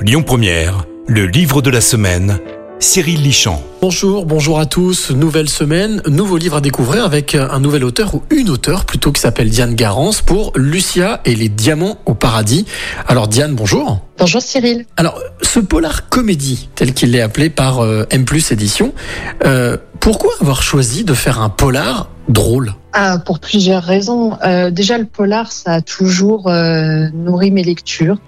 Lyon Première, le livre de la semaine, Cyril Lichamp. Bonjour, bonjour à tous. Nouvelle semaine, nouveau livre à découvrir avec un nouvel auteur ou une auteure plutôt qui s'appelle Diane Garance pour Lucia et les diamants au paradis. Alors Diane, bonjour. Bonjour Cyril. Alors, ce polar comédie, tel qu'il est appelé par euh, M Édition, euh, pourquoi avoir choisi de faire un polar drôle? Ah, Pour plusieurs raisons. Euh, déjà, le polar, ça a toujours euh, nourri mes lectures.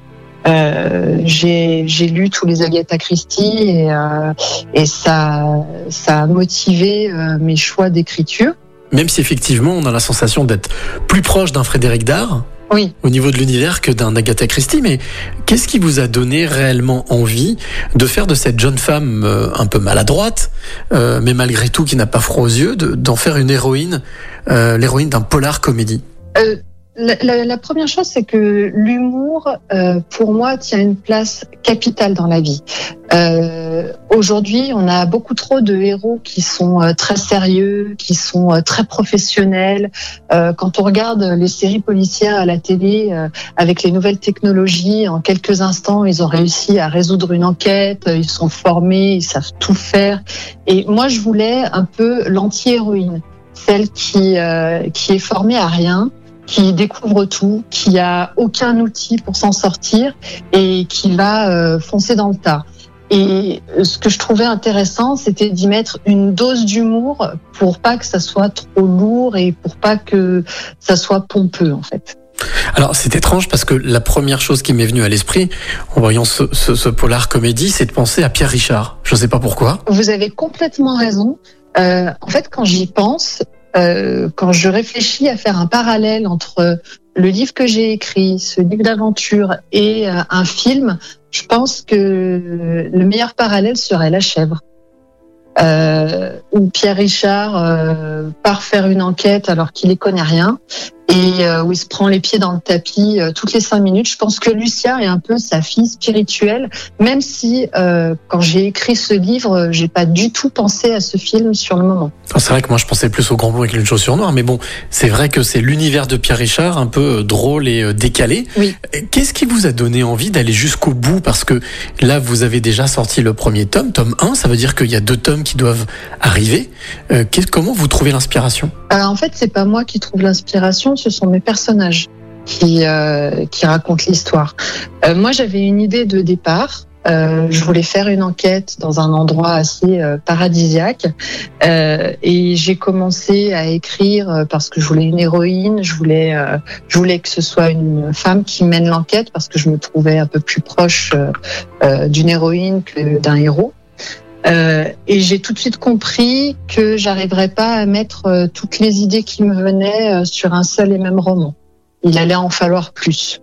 Euh, j'ai lu tous les Agatha Christie et, euh, et ça, ça a motivé euh, mes choix d'écriture. Même si effectivement on a la sensation d'être plus proche d'un Frédéric Dard oui. au niveau de l'univers que d'un Agatha Christie, mais qu'est-ce qui vous a donné réellement envie de faire de cette jeune femme euh, un peu maladroite, euh, mais malgré tout qui n'a pas froid aux yeux, d'en faire une héroïne, euh, l'héroïne d'un polar comédie? La, la, première chose, c'est que l'humour, euh, pour moi, tient une place capitale dans la vie. Euh, Aujourd'hui, on a beaucoup trop de héros qui sont euh, très sérieux, qui sont euh, très professionnels. Euh, quand on regarde les séries policières à la télé, avec les nouvelles technologies, en quelques instants, ils ont réussi à résoudre une enquête, ils sont formés, ils savent tout faire. Et moi, je voulais un peu l'anti-héroïne celle qui, qui est formée à rien, qui découvre tout, qui a aucun outil pour s'en sortir et qui va euh, foncer dans le tas. Et ce que je trouvais intéressant, c'était d'y mettre une dose d'humour pour pas que ça soit trop lourd et pour pas que ça soit pompeux en fait. Alors c'est étrange parce que la première chose qui m'est venue à l'esprit en voyant ce, ce, ce polar comédie, c'est de penser à Pierre Richard. Je ne sais pas pourquoi. Vous avez complètement raison. Euh, en fait, quand j'y pense, euh, quand je réfléchis à faire un parallèle entre le livre que j'ai écrit, ce livre d'aventure et euh, un film, je pense que le meilleur parallèle serait La chèvre. Euh, où Pierre Richard part faire une enquête alors qu'il n'y connaît rien et euh, où il se prend les pieds dans le tapis euh, toutes les cinq minutes. Je pense que Lucia est un peu sa fille spirituelle, même si euh, quand j'ai écrit ce livre, j'ai pas du tout pensé à ce film sur le moment. C'est vrai que moi je pensais plus au grand blond avec une chaussure noire, mais bon, c'est vrai que c'est l'univers de Pierre Richard un peu drôle et décalé. Oui. Qu'est-ce qui vous a donné envie d'aller jusqu'au bout? Parce que là, vous avez déjà sorti le premier tome, tome 1, ça veut dire qu'il y a deux tomes qui doivent arriver. Comment vous trouvez l'inspiration? En fait, c'est pas moi qui trouve l'inspiration, ce sont mes personnages qui, euh, qui racontent l'histoire. Euh, moi, j'avais une idée de départ. Euh, je voulais faire une enquête dans un endroit assez paradisiaque et j'ai commencé à écrire parce que je voulais une héroïne, je voulais, je voulais que ce soit une femme qui mène l'enquête parce que je me trouvais un peu plus proche d'une héroïne que d'un héros. Euh, et j'ai tout de suite compris que j'arriverais pas à mettre euh, toutes les idées qui me venaient euh, sur un seul et même roman. Il allait en falloir plus.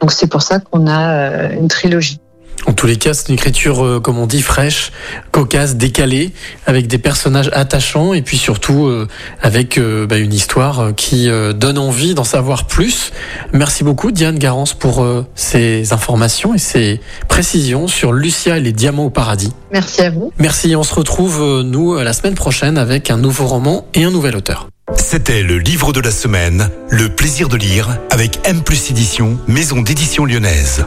Donc c'est pour ça qu'on a une trilogie. En tous les cas, c'est une écriture, euh, comme on dit, fraîche, cocasse, décalée, avec des personnages attachants et puis surtout euh, avec euh, bah, une histoire qui donne envie d'en savoir plus. Merci beaucoup, Diane Garance, pour ces informations et ces précisions sur Lucia et les diamants au paradis. Merci à vous. Merci. On se retrouve, nous, la semaine prochaine avec un nouveau roman et un nouvel auteur. C'était le livre de la semaine, Le plaisir de lire, avec M Plus Édition, maison d'édition lyonnaise.